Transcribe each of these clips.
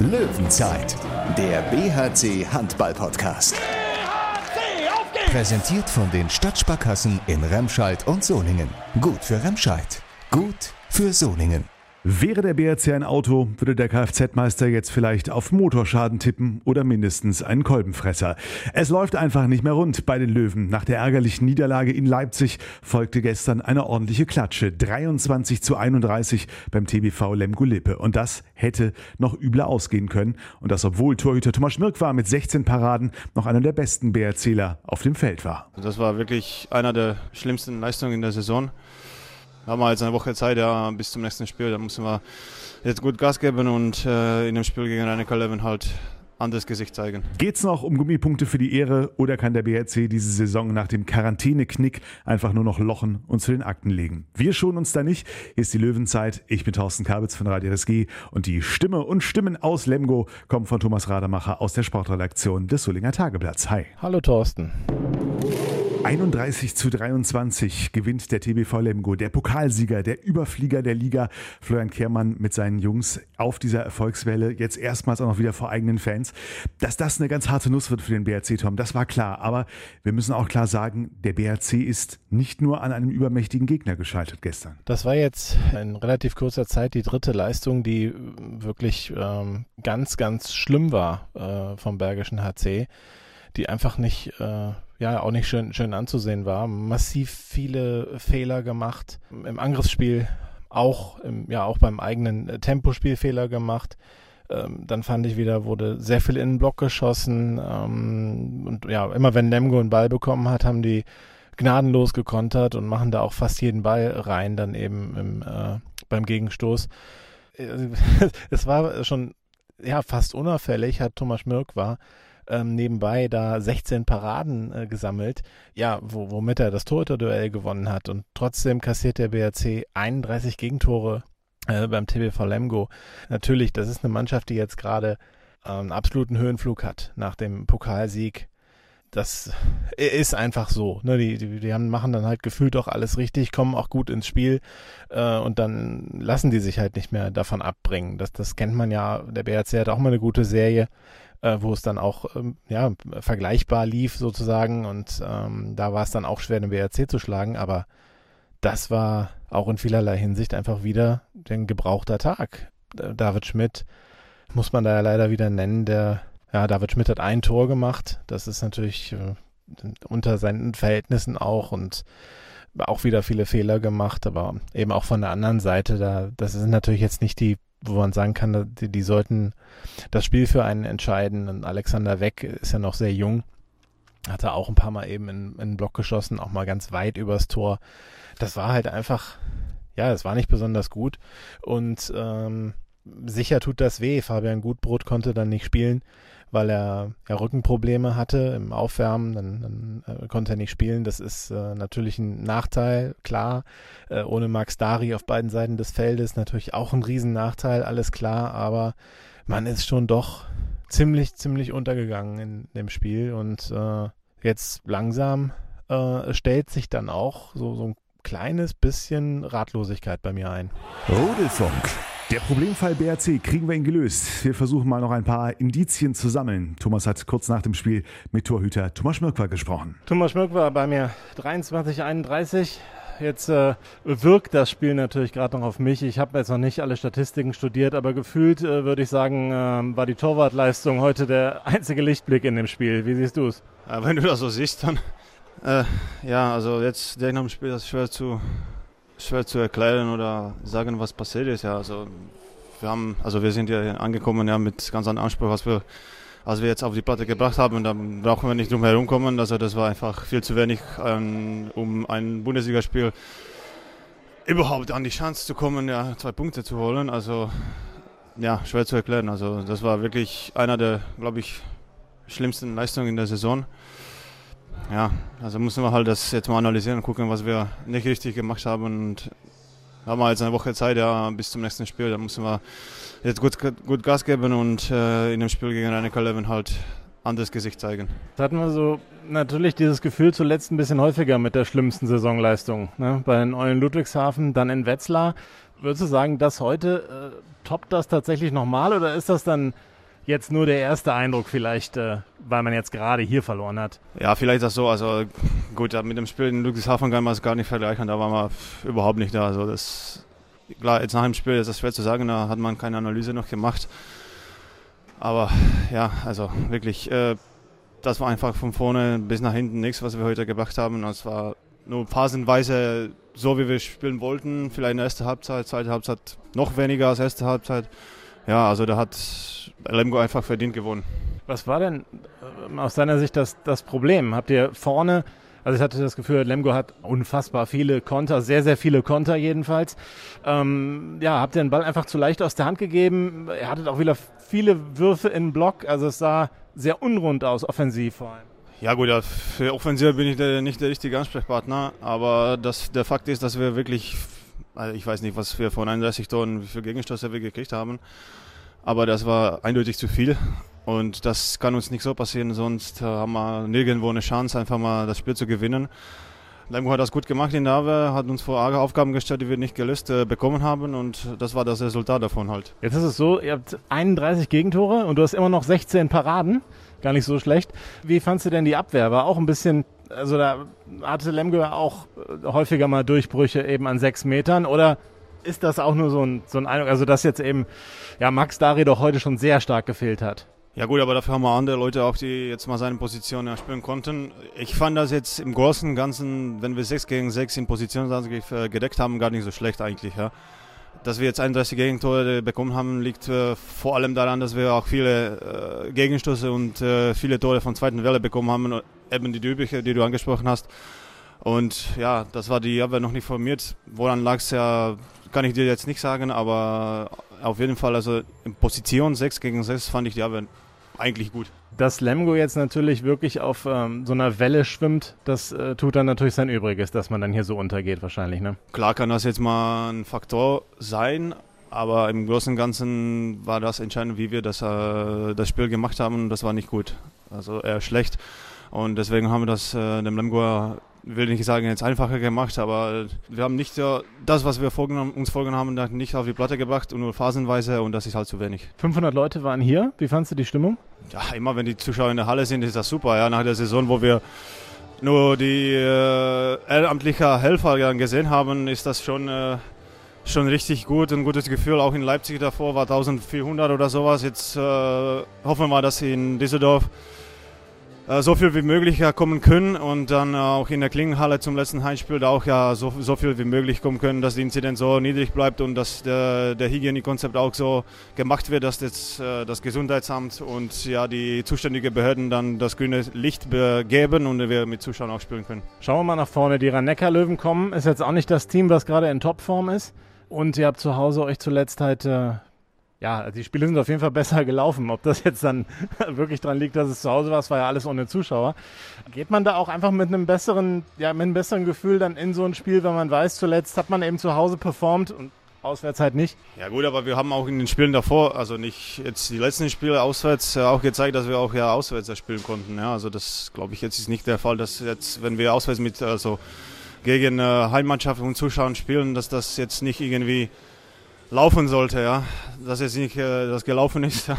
Löwenzeit, der BHC Handball Podcast. BHC, auf geht's! Präsentiert von den Stadtsparkassen in Remscheid und Solingen. Gut für Remscheid, gut für Solingen. Wäre der BRC ein Auto, würde der Kfz-Meister jetzt vielleicht auf Motorschaden tippen oder mindestens einen Kolbenfresser. Es läuft einfach nicht mehr rund bei den Löwen. Nach der ärgerlichen Niederlage in Leipzig folgte gestern eine ordentliche Klatsche. 23 zu 31 beim TBV Lemgo Lippe. Und das hätte noch übler ausgehen können. Und das, obwohl Torhüter Thomas Schmirk war mit 16 Paraden noch einer der besten BRCler auf dem Feld war. Das war wirklich einer der schlimmsten Leistungen in der Saison haben wir jetzt eine Woche Zeit ja, bis zum nächsten Spiel. Da müssen wir jetzt gut Gas geben und äh, in dem Spiel gegen Rhein Leven halt anderes Gesicht zeigen. Geht's noch um Gummipunkte für die Ehre oder kann der BRC diese Saison nach dem Quarantäneknick einfach nur noch lochen und zu den Akten legen? Wir schonen uns da nicht. Hier ist die Löwenzeit. Ich bin Thorsten Kabitz von Radio RSG und die Stimme und Stimmen aus Lemgo kommen von Thomas Rademacher aus der Sportredaktion des Solinger Tageblatts. Hi. Hallo Thorsten. 31 zu 23 gewinnt der TBV Lemgo, der Pokalsieger, der Überflieger der Liga. Florian Kehrmann mit seinen Jungs auf dieser Erfolgswelle, jetzt erstmals auch noch wieder vor eigenen Fans. Dass das eine ganz harte Nuss wird für den BRC, Tom, das war klar. Aber wir müssen auch klar sagen, der BRC ist nicht nur an einem übermächtigen Gegner gescheitert gestern. Das war jetzt in relativ kurzer Zeit die dritte Leistung, die wirklich ähm, ganz, ganz schlimm war äh, vom Bergischen HC, die einfach nicht... Äh, ja auch nicht schön, schön anzusehen war. Massiv viele Fehler gemacht. Im Angriffsspiel auch, im, ja, auch beim eigenen äh, Tempospiel Fehler gemacht. Ähm, dann fand ich wieder, wurde sehr viel in den Block geschossen. Ähm, und ja, immer wenn Lemgo einen Ball bekommen hat, haben die gnadenlos gekontert und machen da auch fast jeden Ball rein, dann eben im, äh, beim Gegenstoß. es war schon ja fast unauffällig, hat Thomas Mirk war ähm, nebenbei da 16 Paraden äh, gesammelt, ja, wo, womit er das Torhüter-Duell gewonnen hat. Und trotzdem kassiert der BRC 31 Gegentore äh, beim TBV Lemgo. Natürlich, das ist eine Mannschaft, die jetzt gerade äh, einen absoluten Höhenflug hat nach dem Pokalsieg das ist einfach so. Ne? Die, die, die haben, machen dann halt gefühlt auch alles richtig, kommen auch gut ins Spiel äh, und dann lassen die sich halt nicht mehr davon abbringen. Das, das kennt man ja. Der BRC hat auch mal eine gute Serie, äh, wo es dann auch ähm, ja, vergleichbar lief sozusagen und ähm, da war es dann auch schwer, den BRC zu schlagen, aber das war auch in vielerlei Hinsicht einfach wieder ein gebrauchter Tag. David Schmidt muss man da ja leider wieder nennen, der ja, David Schmidt hat ein Tor gemacht. Das ist natürlich äh, unter seinen Verhältnissen auch und auch wieder viele Fehler gemacht, aber eben auch von der anderen Seite, da, das sind natürlich jetzt nicht die, wo man sagen kann, die, die sollten das Spiel für einen entscheiden. Und Alexander Weck ist ja noch sehr jung, hat er auch ein paar Mal eben in, in den Block geschossen, auch mal ganz weit übers Tor. Das war halt einfach, ja, es war nicht besonders gut und ähm, sicher tut das weh. Fabian Gutbrot konnte dann nicht spielen weil er ja Rückenprobleme hatte im Aufwärmen, dann, dann äh, konnte er nicht spielen. Das ist äh, natürlich ein Nachteil, klar. Äh, ohne Max Dari auf beiden Seiten des Feldes natürlich auch ein Riesennachteil, alles klar, aber man ist schon doch ziemlich, ziemlich untergegangen in dem Spiel und äh, jetzt langsam äh, stellt sich dann auch so, so ein kleines bisschen Ratlosigkeit bei mir ein. Rudelfunk. Der Problemfall BRC, kriegen wir ihn gelöst. Wir versuchen mal noch ein paar Indizien zu sammeln. Thomas hat kurz nach dem Spiel mit Torhüter Thomas Schmirk gesprochen. Thomas Schmirk war bei mir 23, 31. Jetzt äh, wirkt das Spiel natürlich gerade noch auf mich. Ich habe jetzt noch nicht alle Statistiken studiert, aber gefühlt äh, würde ich sagen, äh, war die Torwartleistung heute der einzige Lichtblick in dem Spiel. Wie siehst du es? Ja, wenn du das so siehst, dann äh, ja, also jetzt direkt nach dem Spiel das ist schwer zu schwer zu erklären oder sagen, was passiert ist. Ja, also wir haben, also wir sind ja angekommen ja mit ganz anderen Anspruch, was wir, als wir jetzt auf die Platte gebracht haben. Da brauchen wir nicht drum herum kommen. Also das war einfach viel zu wenig, ähm, um ein Bundesligaspiel überhaupt an die Chance zu kommen, ja, zwei Punkte zu holen. Also ja, schwer zu erklären. Also das war wirklich einer der, glaube ich, schlimmsten Leistungen in der Saison ja, also müssen wir halt das jetzt mal analysieren und gucken, was wir nicht richtig gemacht haben. Und haben wir jetzt eine Woche Zeit, ja, bis zum nächsten Spiel. Da müssen wir jetzt gut, gut Gas geben und äh, in dem Spiel gegen Rhein Leven halt anderes Gesicht zeigen. Da hatten wir so natürlich dieses Gefühl zuletzt ein bisschen häufiger mit der schlimmsten Saisonleistung. Ne? Bei den Eulen Ludwigshafen, dann in Wetzlar. Würdest du sagen, dass heute äh, toppt das tatsächlich nochmal oder ist das dann jetzt nur der erste Eindruck vielleicht, äh, weil man jetzt gerade hier verloren hat? Ja, vielleicht das so. Also gut, mit dem Spiel in Ludwigshafen kann man es gar nicht vergleichen. Da waren wir überhaupt nicht da. Also das klar, jetzt nach dem Spiel ist das schwer zu sagen. Da hat man keine Analyse noch gemacht. Aber ja, also wirklich, äh, das war einfach von vorne bis nach hinten nichts, was wir heute gebracht haben. Das war nur phasenweise so, wie wir spielen wollten. Vielleicht in der ersten Halbzeit, zweite Halbzeit noch weniger als erste Halbzeit. Ja, also da hat Lemgo einfach verdient gewonnen. Was war denn äh, aus deiner Sicht das, das Problem? Habt ihr vorne also ich hatte das Gefühl, Lemgo hat unfassbar viele Konter, sehr, sehr viele Konter jedenfalls. Ähm, ja, habt ihr den Ball einfach zu leicht aus der Hand gegeben. Er hattet auch wieder viele Würfe in Block. Also es sah sehr unrund aus, offensiv vor allem. Ja gut, für Offensiv bin ich der, nicht der richtige Ansprechpartner, aber das, der Fakt ist, dass wir wirklich, also ich weiß nicht, was wir von 31 Tonnen, wie viele Gegenstöße wir gekriegt haben, aber das war eindeutig zu viel und das kann uns nicht so passieren, sonst haben wir nirgendwo eine Chance, einfach mal das Spiel zu gewinnen. Lemgo hat das gut gemacht in Abwehr, hat uns vor arge Aufgaben gestellt, die wir nicht gelöst äh, bekommen haben und das war das Resultat davon halt. Jetzt ist es so, ihr habt 31 Gegentore und du hast immer noch 16 Paraden. Gar nicht so schlecht. Wie fandst du denn die Abwehr? War auch ein bisschen, also da hatte Lemgo auch äh, häufiger mal Durchbrüche eben an sechs Metern oder ist das auch nur so ein, so ein Eindruck, also dass jetzt eben ja, Max Dari doch heute schon sehr stark gefehlt hat? Ja gut, aber dafür haben wir andere Leute auch, die jetzt mal seine Position spielen konnten. Ich fand das jetzt im Großen und Ganzen, wenn wir 6 gegen 6 in Position äh, gedeckt haben, gar nicht so schlecht eigentlich. Ja. Dass wir jetzt 31 Gegentore bekommen haben, liegt äh, vor allem daran, dass wir auch viele äh, Gegenstöße und äh, viele Tore von zweiten Welle bekommen haben, eben die übliche, die du angesprochen hast. Und ja, das war die Abwehr noch nicht formiert. Woran lag es ja, kann ich dir jetzt nicht sagen, aber auf jeden Fall, also in Position 6 gegen 6 fand ich die Abwehr eigentlich gut. Dass Lemgo jetzt natürlich wirklich auf ähm, so einer Welle schwimmt, das äh, tut dann natürlich sein Übriges, dass man dann hier so untergeht wahrscheinlich, ne? Klar kann das jetzt mal ein Faktor sein, aber im Großen und Ganzen war das entscheidend, wie wir das, äh, das Spiel gemacht haben und das war nicht gut. Also eher schlecht. Und deswegen haben wir das äh, dem Lemgo will nicht sagen, jetzt einfacher gemacht, aber wir haben nicht so das, was wir vorgenommen, uns vorgenommen haben, nicht auf die Platte gebracht und nur phasenweise und das ist halt zu wenig. 500 Leute waren hier. Wie fandest du die Stimmung? Ja, immer wenn die Zuschauer in der Halle sind, ist das super. Ja, nach der Saison, wo wir nur die äh, ehrenamtlichen Helfer gesehen haben, ist das schon, äh, schon richtig gut. Ein gutes Gefühl. Auch in Leipzig davor war 1400 oder sowas. Jetzt äh, hoffen wir mal, dass in Düsseldorf äh, so viel wie möglich ja kommen können und dann auch in der Klingenhalle zum letzten Heimspiel da auch ja so, so viel wie möglich kommen können, dass die Inzidenz so niedrig bleibt und dass der, der Hygienekonzept auch so gemacht wird, dass das, äh, das Gesundheitsamt und ja die zuständigen Behörden dann das grüne Licht geben und wir mit Zuschauern auch spielen können. Schauen wir mal nach vorne. Die Rhein-Neckar-Löwen kommen. Ist jetzt auch nicht das Team, was gerade in Topform ist. Und ihr habt zu Hause euch zuletzt halt äh, ja, die Spiele sind auf jeden Fall besser gelaufen. Ob das jetzt dann wirklich dran liegt, dass es zu Hause war, es war ja alles ohne Zuschauer. Geht man da auch einfach mit einem besseren, ja, mit einem besseren Gefühl dann in so ein Spiel, wenn man weiß, zuletzt hat man eben zu Hause performt und auswärts halt nicht? Ja gut, aber wir haben auch in den Spielen davor, also nicht jetzt die letzten Spiele auswärts, äh, auch gezeigt, dass wir auch ja auswärts spielen konnten. Ja, also das glaube ich jetzt ist nicht der Fall, dass jetzt, wenn wir auswärts mit, also gegen äh, Heimmannschaften und Zuschauern spielen, dass das jetzt nicht irgendwie laufen sollte, ja. Dass jetzt nicht äh, das gelaufen ist,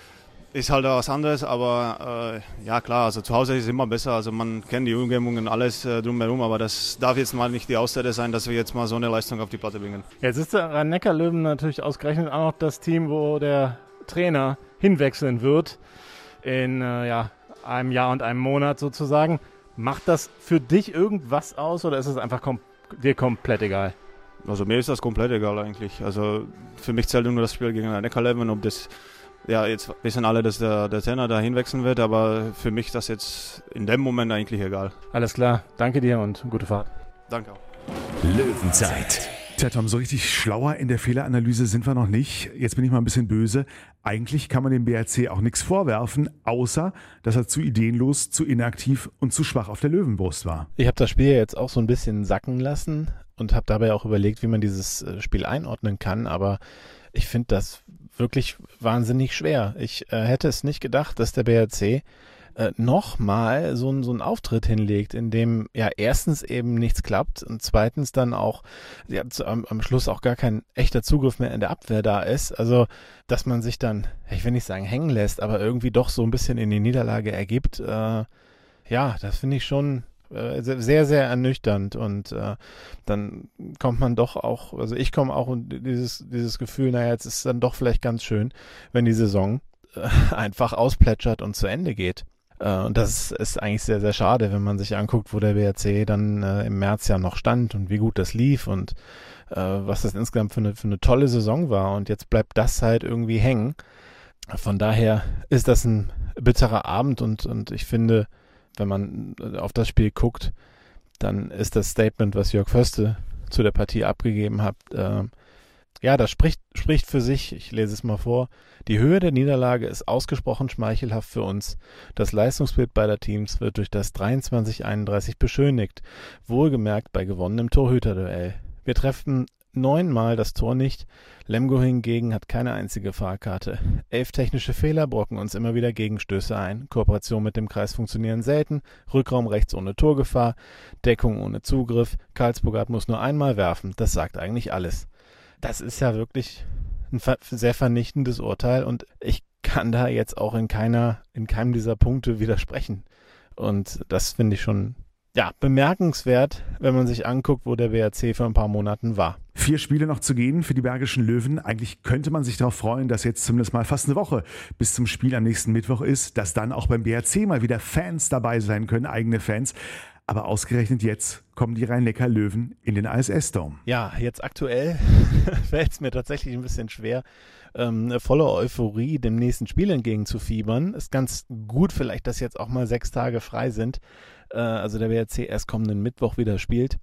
ist halt was anderes, aber äh, ja klar, also zu Hause ist es immer besser, also man kennt die Umgebungen, alles äh, drumherum, aber das darf jetzt mal nicht die Ausrede sein, dass wir jetzt mal so eine Leistung auf die Platte bringen. Jetzt ist der Rhein-Neckar-Löwen natürlich ausgerechnet auch noch das Team, wo der Trainer hinwechseln wird in äh, ja, einem Jahr und einem Monat sozusagen. Macht das für dich irgendwas aus oder ist es einfach kom dir komplett egal? Also mir ist das komplett egal eigentlich. Also für mich zählt nur das Spiel gegen Neckarleben, ob das ja, jetzt wissen alle, dass der, der Trainer da hinwechseln wird, aber für mich ist das jetzt in dem Moment eigentlich egal. Alles klar, danke dir und gute Fahrt. Danke auch. Löwenzeit. Tja, Tom, so richtig schlauer in der Fehleranalyse sind wir noch nicht. Jetzt bin ich mal ein bisschen böse. Eigentlich kann man dem BRC auch nichts vorwerfen, außer dass er zu ideenlos, zu inaktiv und zu schwach auf der Löwenbrust war. Ich habe das Spiel jetzt auch so ein bisschen sacken lassen und habe dabei auch überlegt, wie man dieses äh, Spiel einordnen kann, aber ich finde das wirklich wahnsinnig schwer. Ich äh, hätte es nicht gedacht, dass der BRC äh, nochmal so, so einen Auftritt hinlegt, in dem ja erstens eben nichts klappt und zweitens dann auch ja, am, am Schluss auch gar kein echter Zugriff mehr in der Abwehr da ist. Also, dass man sich dann, ich will nicht sagen hängen lässt, aber irgendwie doch so ein bisschen in die Niederlage ergibt, äh, ja, das finde ich schon äh, sehr, sehr ernüchternd und äh, dann kommt man doch auch, also ich komme auch in dieses, dieses Gefühl, naja, jetzt ist dann doch vielleicht ganz schön, wenn die Saison äh, einfach ausplätschert und zu Ende geht. Äh, und das ist eigentlich sehr, sehr schade, wenn man sich anguckt, wo der BRC dann äh, im März ja noch stand und wie gut das lief und äh, was das insgesamt für eine, für eine tolle Saison war. Und jetzt bleibt das halt irgendwie hängen. Von daher ist das ein bitterer Abend und, und ich finde, wenn man auf das Spiel guckt, dann ist das Statement, was Jörg Förste zu der Partie abgegeben hat, äh, ja, das spricht, spricht für sich. Ich lese es mal vor. Die Höhe der Niederlage ist ausgesprochen schmeichelhaft für uns. Das Leistungsbild beider Teams wird durch das 23-31 beschönigt. Wohlgemerkt bei gewonnenem Torhüterduell. Wir treffen neunmal das Tor nicht. Lemgo hingegen hat keine einzige Fahrkarte. Elf technische Fehler brocken uns immer wieder Gegenstöße ein. Kooperation mit dem Kreis funktionieren selten. Rückraum rechts ohne Torgefahr. Deckung ohne Zugriff. Karlsburg muss nur einmal werfen. Das sagt eigentlich alles das ist ja wirklich ein sehr vernichtendes Urteil und ich kann da jetzt auch in keiner, in keinem dieser Punkte widersprechen. Und das finde ich schon ja, bemerkenswert, wenn man sich anguckt, wo der BRC vor ein paar Monaten war. Vier Spiele noch zu gehen für die Bergischen Löwen. Eigentlich könnte man sich darauf freuen, dass jetzt zumindest mal fast eine Woche bis zum Spiel am nächsten Mittwoch ist, dass dann auch beim BRC mal wieder Fans dabei sein können, eigene Fans. Aber ausgerechnet jetzt kommen die Rhein-Neckar-Löwen in den ISS-Dome. Ja, jetzt aktuell fällt es mir tatsächlich ein bisschen schwer, ähm, voller Euphorie dem nächsten Spiel entgegenzufiebern. Ist ganz gut vielleicht, dass jetzt auch mal sechs Tage frei sind. Äh, also der WRC erst kommenden Mittwoch wieder spielt.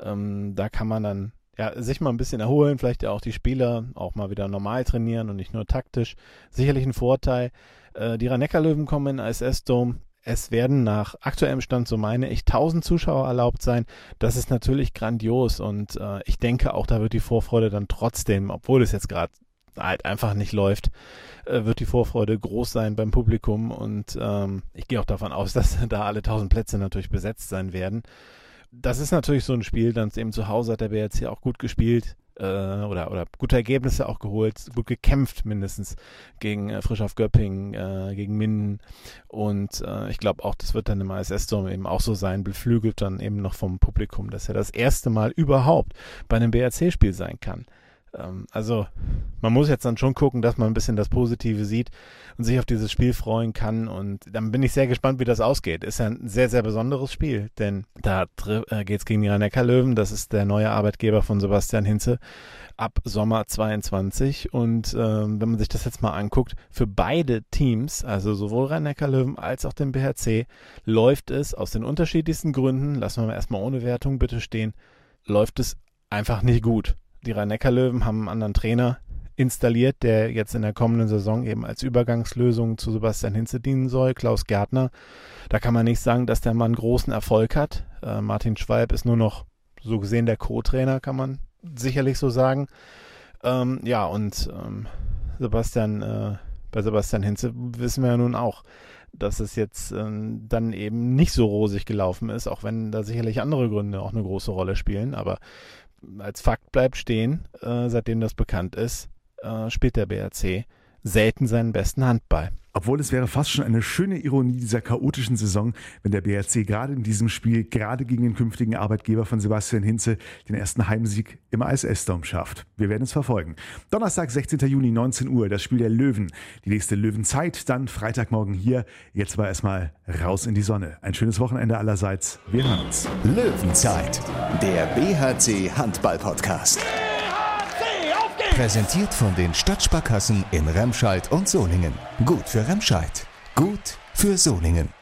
Ähm, da kann man dann ja, sich mal ein bisschen erholen, vielleicht ja auch die Spieler auch mal wieder normal trainieren und nicht nur taktisch. Sicherlich ein Vorteil. Äh, die Rhein-Neckar-Löwen kommen in ISS-Dome es werden nach aktuellem Stand, so meine ich, 1000 Zuschauer erlaubt sein. Das ist natürlich grandios und äh, ich denke auch, da wird die Vorfreude dann trotzdem, obwohl es jetzt gerade halt einfach nicht läuft, äh, wird die Vorfreude groß sein beim Publikum und ähm, ich gehe auch davon aus, dass da alle 1000 Plätze natürlich besetzt sein werden. Das ist natürlich so ein Spiel, dann eben zu Hause hat der BRC auch gut gespielt äh, oder, oder gute Ergebnisse auch geholt, gut gekämpft mindestens gegen äh, Frisch auf Göppingen, äh, gegen Minden. Und äh, ich glaube auch, das wird dann im ISS-Dome eben auch so sein, beflügelt dann eben noch vom Publikum, dass er das erste Mal überhaupt bei einem BRC-Spiel sein kann. Ähm, also man muss jetzt dann schon gucken, dass man ein bisschen das Positive sieht und sich auf dieses Spiel freuen kann. Und dann bin ich sehr gespannt, wie das ausgeht. Ist ja ein sehr, sehr besonderes Spiel, denn da äh, geht es gegen die rhein löwen Das ist der neue Arbeitgeber von Sebastian Hinze ab Sommer 22. Und ähm, wenn man sich das jetzt mal anguckt, für beide Teams, also sowohl rhein löwen als auch den BHC, läuft es aus den unterschiedlichsten Gründen, lassen wir mal erstmal ohne Wertung bitte stehen, läuft es einfach nicht gut die Rhein-Neckar-Löwen haben einen anderen Trainer installiert, der jetzt in der kommenden Saison eben als Übergangslösung zu Sebastian Hinze dienen soll, Klaus Gärtner. Da kann man nicht sagen, dass der Mann großen Erfolg hat. Äh, Martin Schwalb ist nur noch so gesehen der Co-Trainer, kann man sicherlich so sagen. Ähm, ja, und ähm, Sebastian, äh, bei Sebastian Hinze wissen wir ja nun auch, dass es jetzt äh, dann eben nicht so rosig gelaufen ist, auch wenn da sicherlich andere Gründe auch eine große Rolle spielen. Aber als Fakt bleibt stehen, äh, seitdem das bekannt ist, äh, spielt der BRC selten seinen besten Handball. Obwohl es wäre fast schon eine schöne Ironie dieser chaotischen Saison, wenn der BRC gerade in diesem Spiel, gerade gegen den künftigen Arbeitgeber von Sebastian Hinze, den ersten Heimsieg im ISS-Dome schafft. Wir werden es verfolgen. Donnerstag, 16. Juni, 19 Uhr, das Spiel der Löwen. Die nächste Löwenzeit, dann Freitagmorgen hier. Jetzt war erstmal raus in die Sonne. Ein schönes Wochenende allerseits. Wir hören uns. Löwenzeit, der BHC Handball-Podcast. Präsentiert von den Stadtsparkassen in Remscheid und Solingen. Gut für Remscheid. Gut für Solingen.